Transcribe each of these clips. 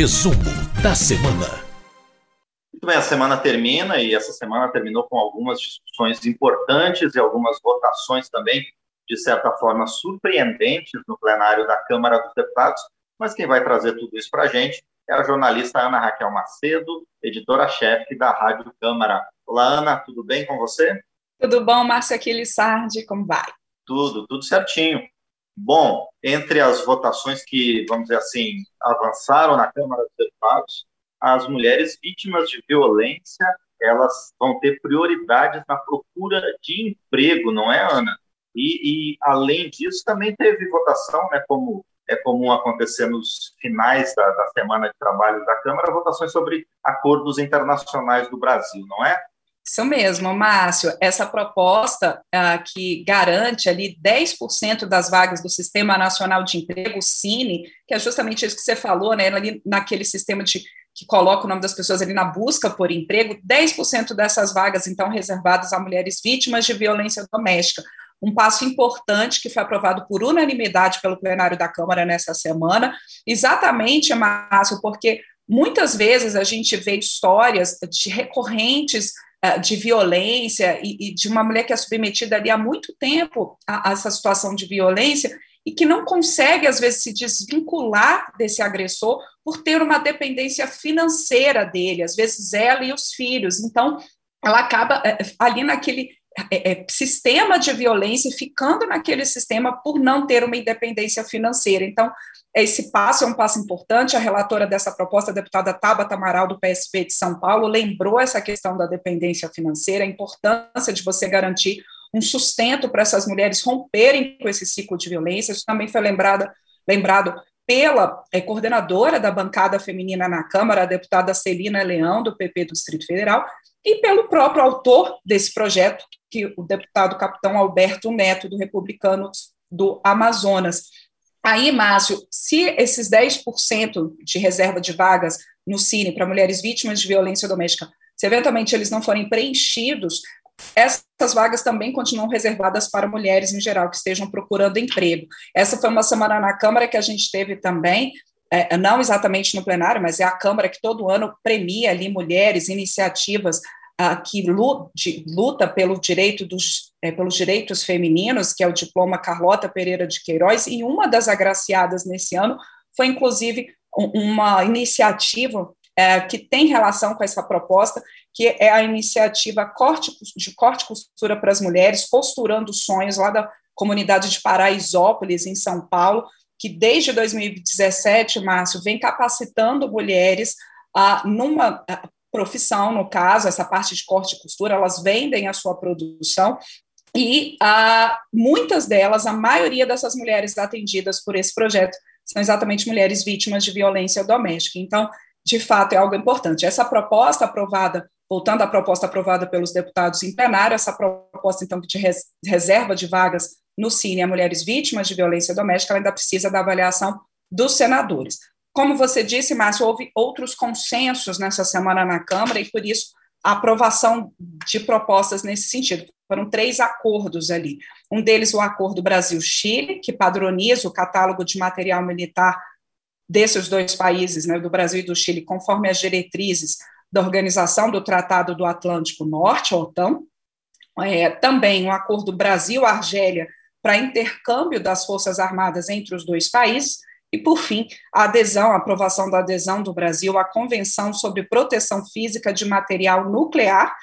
Resumo da semana. Muito bem, a semana termina e essa semana terminou com algumas discussões importantes e algumas votações também, de certa forma, surpreendentes no plenário da Câmara dos Deputados. Mas quem vai trazer tudo isso para a gente é a jornalista Ana Raquel Macedo, editora-chefe da Rádio Câmara. Olá, Ana, tudo bem com você? Tudo bom, Márcia Aquilissardi, como vai? Tudo, tudo certinho. Bom, entre as votações que, vamos dizer assim, avançaram na Câmara dos Deputados, as mulheres vítimas de violência, elas vão ter prioridades na procura de emprego, não é, Ana? E, e além disso, também teve votação, né, como é comum acontecer nos finais da, da semana de trabalho da Câmara, votações sobre acordos internacionais do Brasil, não é? Isso mesmo, Márcio. Essa proposta ah, que garante ali 10% das vagas do Sistema Nacional de Emprego, o Cine, que é justamente isso que você falou, né? Ali naquele sistema de que coloca o nome das pessoas ali na busca por emprego, 10% dessas vagas, então, reservadas a mulheres vítimas de violência doméstica um passo importante que foi aprovado por unanimidade pelo plenário da Câmara nessa semana, exatamente, Márcio, porque muitas vezes a gente vê histórias de recorrentes de violência e, e, de uma mulher que é submetida ali há muito tempo a, a essa situação de violência e que não consegue, às vezes, se desvincular desse agressor por ter uma dependência financeira dele, às vezes ela e os filhos. Então, ela acaba eh, ali naquele é, é, sistema de violência ficando naquele sistema por não ter uma independência financeira. Então, esse passo é um passo importante. A relatora dessa proposta, a deputada Tabata Amaral, do PSB de São Paulo, lembrou essa questão da dependência financeira, a importância de você garantir um sustento para essas mulheres romperem com esse ciclo de violência. Isso também foi lembrada, lembrado pela é, coordenadora da bancada feminina na Câmara, a deputada Celina Leão, do PP do Distrito Federal, e pelo próprio autor desse projeto, que o deputado capitão Alberto Neto, do Republicanos do Amazonas. Aí, Márcio, se esses 10% de reserva de vagas no Cine para mulheres vítimas de violência doméstica, se eventualmente eles não forem preenchidos, essas vagas também continuam reservadas para mulheres em geral que estejam procurando emprego. Essa foi uma semana na Câmara que a gente teve também, é, não exatamente no plenário, mas é a Câmara que todo ano premia ali mulheres, iniciativas que luta, pelo direito dos, é, pelos direitos femininos, que é o diploma Carlota Pereira de Queiroz, e uma das agraciadas nesse ano foi, inclusive, uma iniciativa é, que tem relação com essa proposta, que é a iniciativa corte, de corte costura para as mulheres, costurando sonhos, lá da comunidade de Paraisópolis, em São Paulo, que desde 2017, Márcio, vem capacitando mulheres a, numa profissão, no caso, essa parte de corte e costura, elas vendem a sua produção e a, muitas delas, a maioria dessas mulheres atendidas por esse projeto, são exatamente mulheres vítimas de violência doméstica. Então, de fato, é algo importante. Essa proposta aprovada, voltando à proposta aprovada pelos deputados em plenário, essa proposta, então, de reserva de vagas no Cine a mulheres vítimas de violência doméstica, ela ainda precisa da avaliação dos senadores. Como você disse, Márcio, houve outros consensos nessa semana na Câmara e, por isso, a aprovação de propostas nesse sentido. Foram três acordos ali. Um deles, o Acordo Brasil-Chile, que padroniza o catálogo de material militar desses dois países, né, do Brasil e do Chile, conforme as diretrizes da Organização do Tratado do Atlântico Norte, OTAN. É, também um acordo Brasil-Argélia para intercâmbio das Forças Armadas entre os dois países. E, por fim, a adesão, a aprovação da adesão do Brasil à Convenção sobre Proteção Física de Material Nuclear,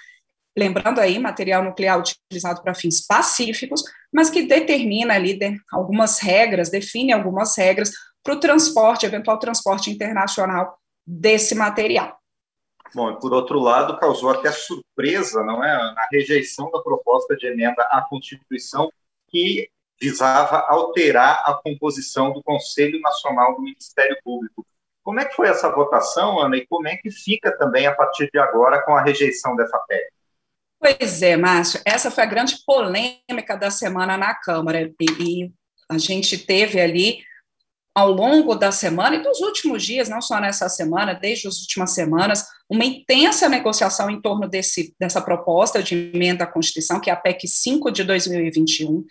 lembrando aí, material nuclear utilizado para fins pacíficos, mas que determina ali algumas regras, define algumas regras para o transporte, eventual transporte internacional desse material. Bom, por outro lado, causou até surpresa, não é, a rejeição da proposta de emenda à Constituição que visava alterar a composição do Conselho Nacional do Ministério Público. Como é que foi essa votação, Ana, e como é que fica também a partir de agora com a rejeição dessa PEC? Pois é, Márcio, essa foi a grande polêmica da semana na Câmara, e, e a gente teve ali ao longo da semana e dos últimos dias, não só nessa semana, desde as últimas semanas, uma intensa negociação em torno desse, dessa proposta de emenda à Constituição, que é a PEC 5 de 2021,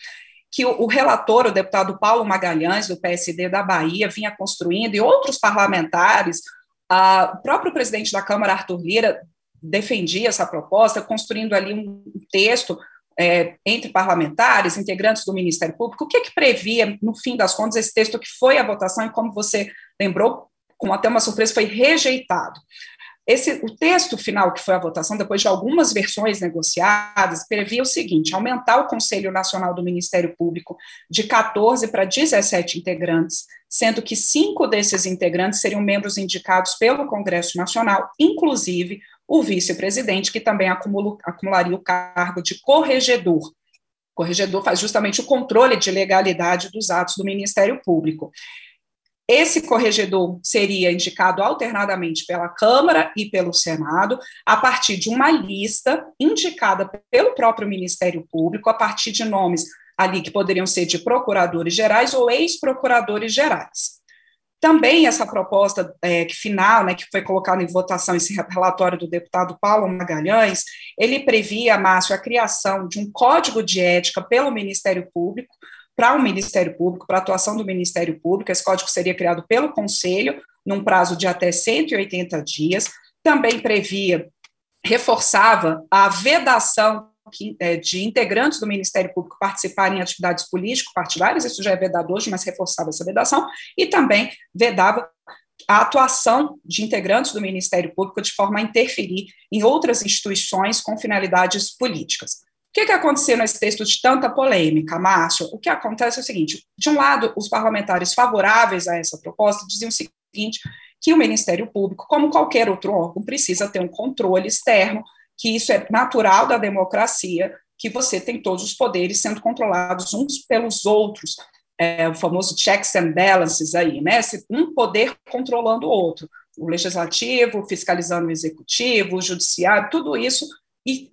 que o, o relator, o deputado Paulo Magalhães, do PSD da Bahia, vinha construindo, e outros parlamentares, A, o próprio presidente da Câmara, Arthur Lira, defendia essa proposta, construindo ali um texto é, entre parlamentares, integrantes do Ministério Público. O que, que previa, no fim das contas, esse texto que foi à votação e, como você lembrou, com até uma surpresa, foi rejeitado. Esse, o texto final que foi a votação, depois de algumas versões negociadas, previa o seguinte: aumentar o Conselho Nacional do Ministério Público de 14 para 17 integrantes, sendo que cinco desses integrantes seriam membros indicados pelo Congresso Nacional, inclusive o vice-presidente, que também acumula, acumularia o cargo de corregedor. O corregedor faz justamente o controle de legalidade dos atos do Ministério Público. Esse corregedor seria indicado alternadamente pela Câmara e pelo Senado, a partir de uma lista indicada pelo próprio Ministério Público, a partir de nomes ali que poderiam ser de procuradores gerais ou ex-procuradores gerais. Também essa proposta é, final, né, que foi colocada em votação, esse relatório do deputado Paulo Magalhães, ele previa, Márcio, a criação de um código de ética pelo Ministério Público, para o Ministério Público, para a atuação do Ministério Público. Esse código seria criado pelo Conselho, num prazo de até 180 dias. Também previa, reforçava a vedação de integrantes do Ministério Público participarem em atividades político-partidárias, isso já é vedado hoje, mas reforçava essa vedação, e também vedava a atuação de integrantes do Ministério Público de forma a interferir em outras instituições com finalidades políticas que, que aconteceu nesse texto de tanta polêmica, Márcio? O que acontece é o seguinte: de um lado, os parlamentares favoráveis a essa proposta diziam o seguinte: que o Ministério Público, como qualquer outro órgão, precisa ter um controle externo, que isso é natural da democracia, que você tem todos os poderes sendo controlados uns pelos outros, é, o famoso checks and balances aí, né? Um poder controlando o outro, o legislativo fiscalizando o executivo, o judiciário, tudo isso, e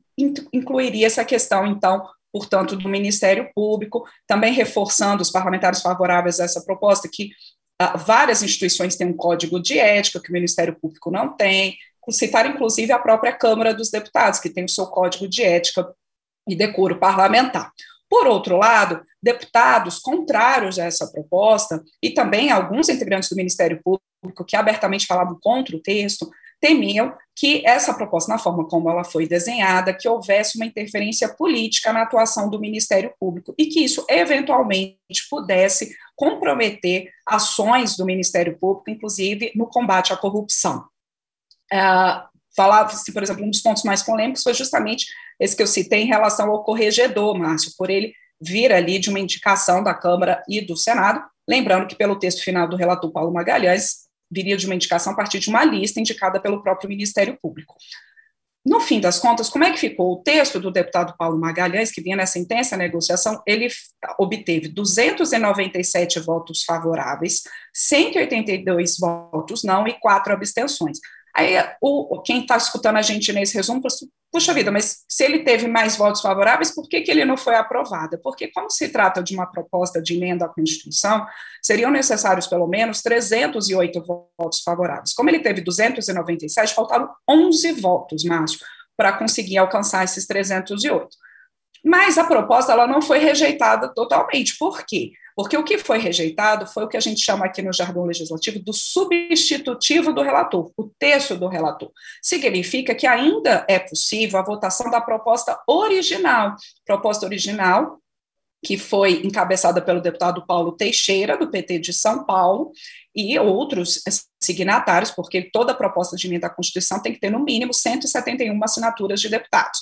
incluiria essa questão, então, portanto, do Ministério Público, também reforçando os parlamentares favoráveis a essa proposta, que uh, várias instituições têm um código de ética que o Ministério Público não tem, citar inclusive a própria Câmara dos Deputados, que tem o seu código de ética e decoro parlamentar. Por outro lado, deputados contrários a essa proposta, e também alguns integrantes do Ministério Público que abertamente falavam contra o texto, temiam que essa proposta, na forma como ela foi desenhada, que houvesse uma interferência política na atuação do Ministério Público e que isso eventualmente pudesse comprometer ações do Ministério Público, inclusive no combate à corrupção. Uh, Falava-se, por exemplo, um dos pontos mais polêmicos foi justamente esse que eu citei em relação ao corregedor, Márcio, por ele vir ali de uma indicação da Câmara e do Senado, lembrando que pelo texto final do relator Paulo Magalhães, viria de uma indicação a partir de uma lista indicada pelo próprio Ministério Público. No fim das contas, como é que ficou? O texto do deputado Paulo Magalhães, que vinha nessa intensa negociação, ele obteve 297 votos favoráveis, 182 votos não e quatro abstenções. Aí o, quem está escutando a gente nesse resumo, puxa vida, mas se ele teve mais votos favoráveis, por que, que ele não foi aprovado? Porque, como se trata de uma proposta de emenda à Constituição, seriam necessários pelo menos 308 votos favoráveis. Como ele teve 297, faltaram 11 votos, Márcio, para conseguir alcançar esses 308. Mas a proposta ela não foi rejeitada totalmente. Por quê? Porque o que foi rejeitado foi o que a gente chama aqui no jargão legislativo do substitutivo do relator, o texto do relator. Significa que ainda é possível a votação da proposta original. Proposta original que foi encabeçada pelo deputado Paulo Teixeira, do PT de São Paulo, e outros signatários, porque toda proposta de emenda à Constituição tem que ter, no mínimo, 171 assinaturas de deputados.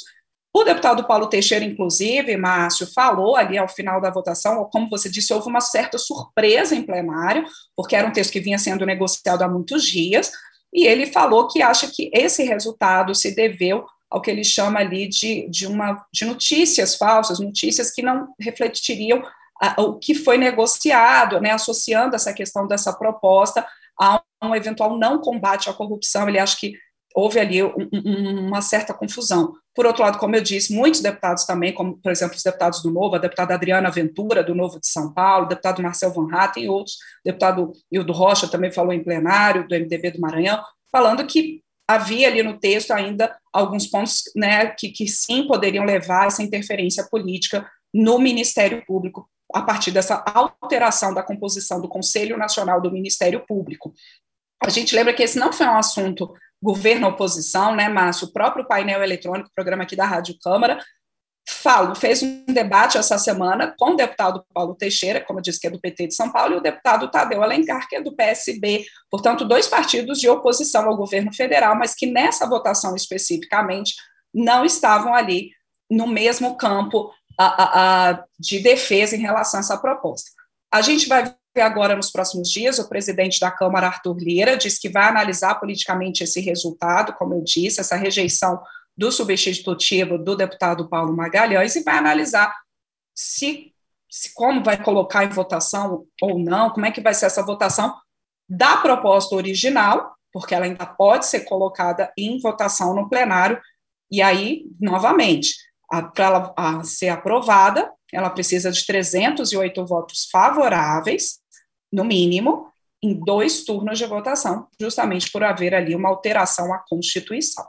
O deputado Paulo Teixeira, inclusive, Márcio, falou ali ao final da votação, como você disse, houve uma certa surpresa em plenário, porque era um texto que vinha sendo negociado há muitos dias, e ele falou que acha que esse resultado se deveu ao que ele chama ali de, de, uma, de notícias falsas, notícias que não refletiriam a, o que foi negociado, né, associando essa questão dessa proposta a um eventual não combate à corrupção. Ele acha que houve ali um, um, uma certa confusão. Por outro lado, como eu disse, muitos deputados também, como, por exemplo, os deputados do Novo, a deputada Adriana Ventura, do Novo de São Paulo, o deputado Marcel Van Hatten e outros, o deputado Hildo Rocha também falou em plenário, do MDB do Maranhão, falando que havia ali no texto ainda alguns pontos né, que, que sim poderiam levar a essa interferência política no Ministério Público, a partir dessa alteração da composição do Conselho Nacional do Ministério Público. A gente lembra que esse não foi um assunto governo-oposição, né, Márcio? O próprio painel eletrônico, programa aqui da Rádio Câmara, falo, fez um debate essa semana com o deputado Paulo Teixeira, como eu disse, que é do PT de São Paulo, e o deputado Tadeu Alencar, que é do PSB, portanto, dois partidos de oposição ao governo federal, mas que nessa votação especificamente não estavam ali no mesmo campo a, a, a, de defesa em relação a essa proposta. A gente vai agora nos próximos dias, o presidente da Câmara, Arthur Lira, diz que vai analisar politicamente esse resultado, como eu disse, essa rejeição do substitutivo do deputado Paulo Magalhães e vai analisar se, se como vai colocar em votação ou não, como é que vai ser essa votação da proposta original, porque ela ainda pode ser colocada em votação no plenário, e aí, novamente, para ela ser aprovada, ela precisa de 308 votos favoráveis, no mínimo, em dois turnos de votação, justamente por haver ali uma alteração à Constituição.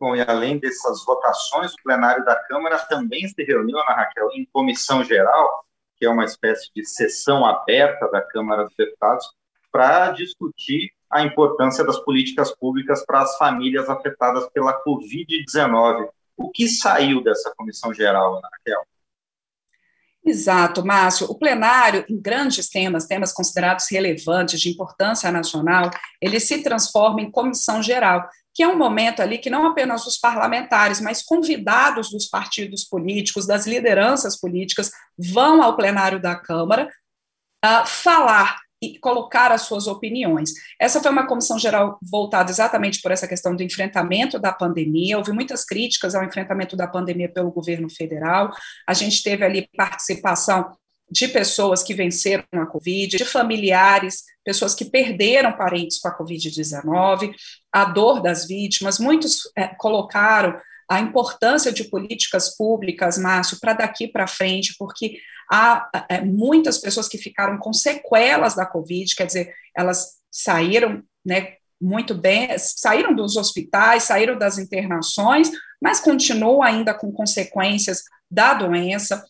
Bom, e além dessas votações, o plenário da Câmara também se reuniu, Ana Raquel, em comissão geral, que é uma espécie de sessão aberta da Câmara dos Deputados, para discutir a importância das políticas públicas para as famílias afetadas pela Covid-19. O que saiu dessa comissão geral, Ana Raquel? Exato, Márcio. O plenário, em grandes temas, temas considerados relevantes, de importância nacional, ele se transforma em comissão geral, que é um momento ali que não apenas os parlamentares, mas convidados dos partidos políticos, das lideranças políticas, vão ao plenário da Câmara uh, falar e colocar as suas opiniões. Essa foi uma comissão geral voltada exatamente por essa questão do enfrentamento da pandemia. Houve muitas críticas ao enfrentamento da pandemia pelo governo federal. A gente teve ali participação de pessoas que venceram a Covid, de familiares, pessoas que perderam parentes com a Covid-19, a dor das vítimas. Muitos é, colocaram a importância de políticas públicas, Márcio, para daqui para frente, porque há é, muitas pessoas que ficaram com sequelas da Covid, quer dizer, elas saíram, né, muito bem, saíram dos hospitais, saíram das internações, mas continuam ainda com consequências da doença.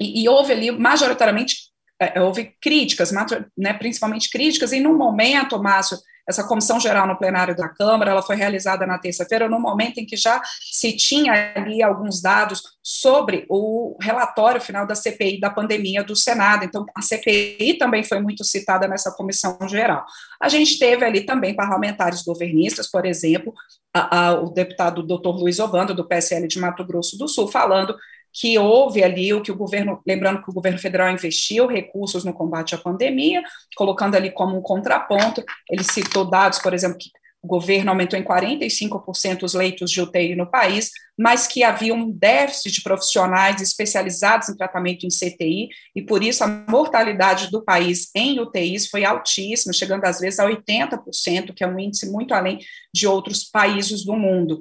E, e houve ali, majoritariamente, é, houve críticas, né, principalmente críticas, e no momento, Márcio, essa comissão geral no plenário da Câmara, ela foi realizada na terça-feira, no momento em que já se tinha ali alguns dados sobre o relatório final da CPI da pandemia do Senado. Então, a CPI também foi muito citada nessa comissão geral. A gente teve ali também parlamentares governistas, por exemplo, a, a, o deputado doutor Luiz Obando, do PSL de Mato Grosso do Sul, falando que houve ali o que o governo, lembrando que o governo federal investiu recursos no combate à pandemia, colocando ali como um contraponto, ele citou dados, por exemplo, que o governo aumentou em 45% os leitos de UTI no país, mas que havia um déficit de profissionais especializados em tratamento em CTI, e por isso a mortalidade do país em UTIs foi altíssima, chegando às vezes a 80%, que é um índice muito além de outros países do mundo.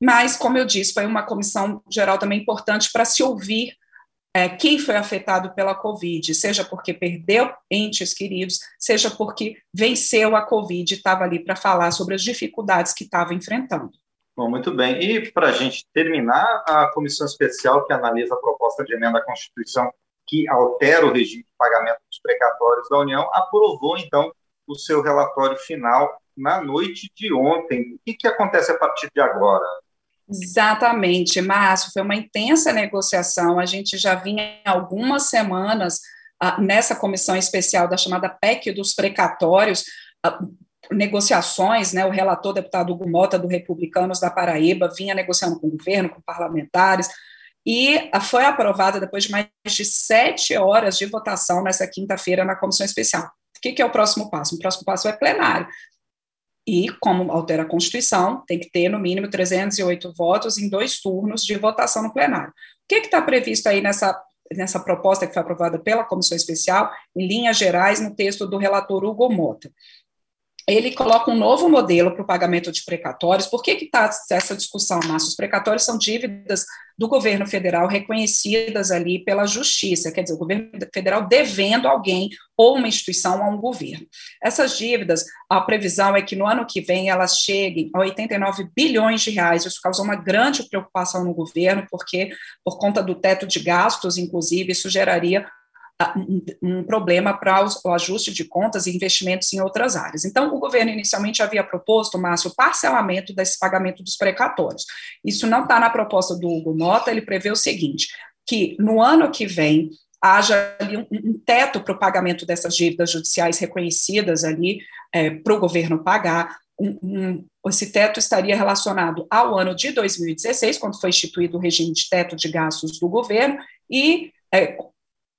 Mas, como eu disse, foi uma comissão geral também importante para se ouvir é, quem foi afetado pela Covid, seja porque perdeu entes queridos, seja porque venceu a Covid e estava ali para falar sobre as dificuldades que estava enfrentando. Bom, muito bem. E para a gente terminar, a comissão especial que analisa a proposta de emenda à Constituição que altera o regime de pagamento dos precatórios da União aprovou, então, o seu relatório final na noite de ontem. O que, que acontece a partir de agora? Exatamente, Márcio, foi uma intensa negociação. A gente já vinha algumas semanas ah, nessa comissão especial da chamada PEC dos precatórios, ah, negociações, né, o relator deputado Hugo Mota, do Republicanos da Paraíba, vinha negociando com o governo, com parlamentares, e ah, foi aprovada depois de mais de sete horas de votação nessa quinta-feira na comissão especial. O que, que é o próximo passo? O próximo passo é plenário. E, como altera a Constituição, tem que ter, no mínimo, 308 votos em dois turnos de votação no plenário. O que está previsto aí nessa, nessa proposta que foi aprovada pela Comissão Especial, em linhas gerais, no texto do relator Hugo Mota? Ele coloca um novo modelo para o pagamento de precatórios. Por que está essa discussão, Márcio? Os precatórios são dívidas do governo federal reconhecidas ali pela justiça, quer dizer, o governo federal devendo alguém ou uma instituição a um governo. Essas dívidas, a previsão é que no ano que vem elas cheguem a 89 bilhões de reais. Isso causou uma grande preocupação no governo, porque por conta do teto de gastos, inclusive, isso geraria um problema para o ajuste de contas e investimentos em outras áreas. Então, o governo inicialmente havia proposto, Márcio, o parcelamento desse pagamento dos precatórios. Isso não está na proposta do Hugo Mota, ele prevê o seguinte, que no ano que vem haja ali um, teto para o pagamento dessas dívidas judiciais reconhecidas ali é, para o governo pagar, um, um, esse teto estaria relacionado ao ano de 2016, quando foi instituído o regime de teto de gastos do governo, e é,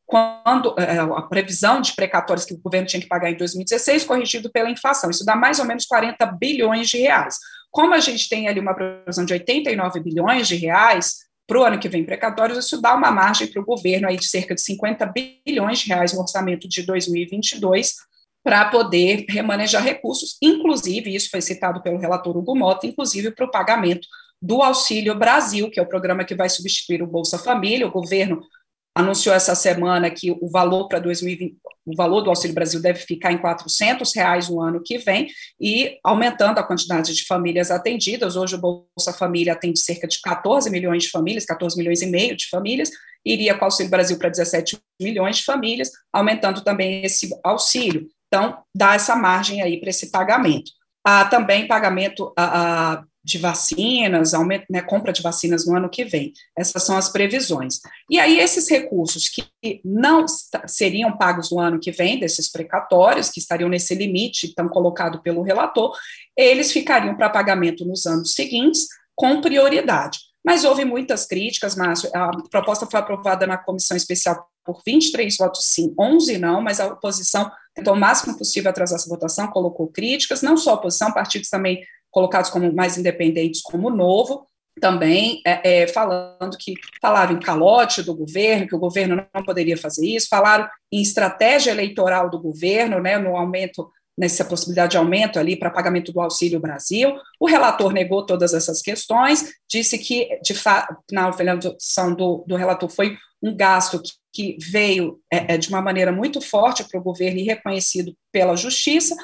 quando é, a previsão de precatórios que o governo tinha que pagar em 2016, corrigido pela inflação. Isso dá mais ou menos 40 bilhões de reais. Como a gente tem ali uma previsão de 89 bilhões de reais para o ano que vem precatórios, isso dá uma margem para o governo aí de cerca de 50 bilhões de reais no orçamento de 2022 para poder remanejar recursos, inclusive, isso foi citado pelo relator Hugo Mota, inclusive para o pagamento do Auxílio Brasil, que é o programa que vai substituir o Bolsa Família. O governo anunciou essa semana que o valor para 2020, o valor do Auxílio Brasil deve ficar em 400 reais no ano que vem e aumentando a quantidade de famílias atendidas. Hoje o Bolsa Família atende cerca de 14 milhões de famílias, 14 milhões e meio de famílias, iria com o Auxílio Brasil para 17 milhões de famílias, aumentando também esse auxílio. Então, dá essa margem aí para esse pagamento. Há também pagamento a, a de vacinas, né, compra de vacinas no ano que vem. Essas são as previsões. E aí, esses recursos que não seriam pagos no ano que vem, desses precatórios, que estariam nesse limite, então colocado pelo relator, eles ficariam para pagamento nos anos seguintes, com prioridade. Mas houve muitas críticas, Márcio. A proposta foi aprovada na comissão especial por 23 votos sim, 11 não, mas a oposição tentou o máximo possível atrasar essa votação, colocou críticas, não só a oposição, partidos também colocados como mais independentes, como novo, também é, é, falando que falava em calote do governo, que o governo não poderia fazer isso, falaram em estratégia eleitoral do governo, né, no aumento, nessa possibilidade de aumento ali para pagamento do Auxílio Brasil. O relator negou todas essas questões, disse que, de fato, na avaliação do, do relator, foi um gasto que, que veio é, é de uma maneira muito forte para o governo e reconhecido pela justiça,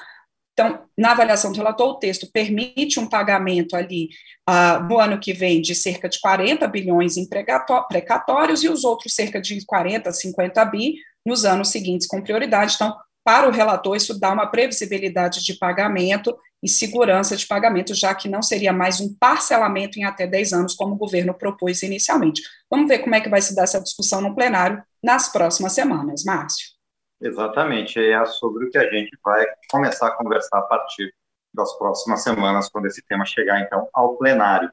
então, na avaliação do relator, o texto permite um pagamento ali uh, no ano que vem de cerca de 40 bilhões em precatórios e os outros cerca de 40, 50 bi nos anos seguintes com prioridade. Então, para o relator, isso dá uma previsibilidade de pagamento e segurança de pagamento, já que não seria mais um parcelamento em até 10 anos, como o governo propôs inicialmente. Vamos ver como é que vai se dar essa discussão no plenário nas próximas semanas, Márcio. Exatamente, é sobre o que a gente vai começar a conversar a partir das próximas semanas, quando esse tema chegar, então, ao plenário.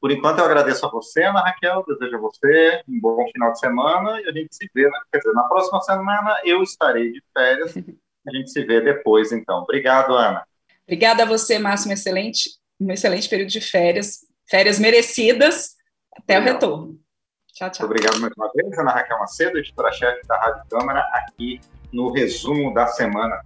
Por enquanto, eu agradeço a você, Ana Raquel, desejo a você um bom final de semana e a gente se vê, né? quer dizer, na próxima semana eu estarei de férias, a gente se vê depois, então. Obrigado, Ana. Obrigada a você, Márcio, um excelente, um excelente período de férias, férias merecidas, até Legal. o retorno. Tchau, tchau. Muito obrigado mais uma vez, Ana Raquel Macedo, editora-chefe da Rádio Câmara, aqui no resumo da semana.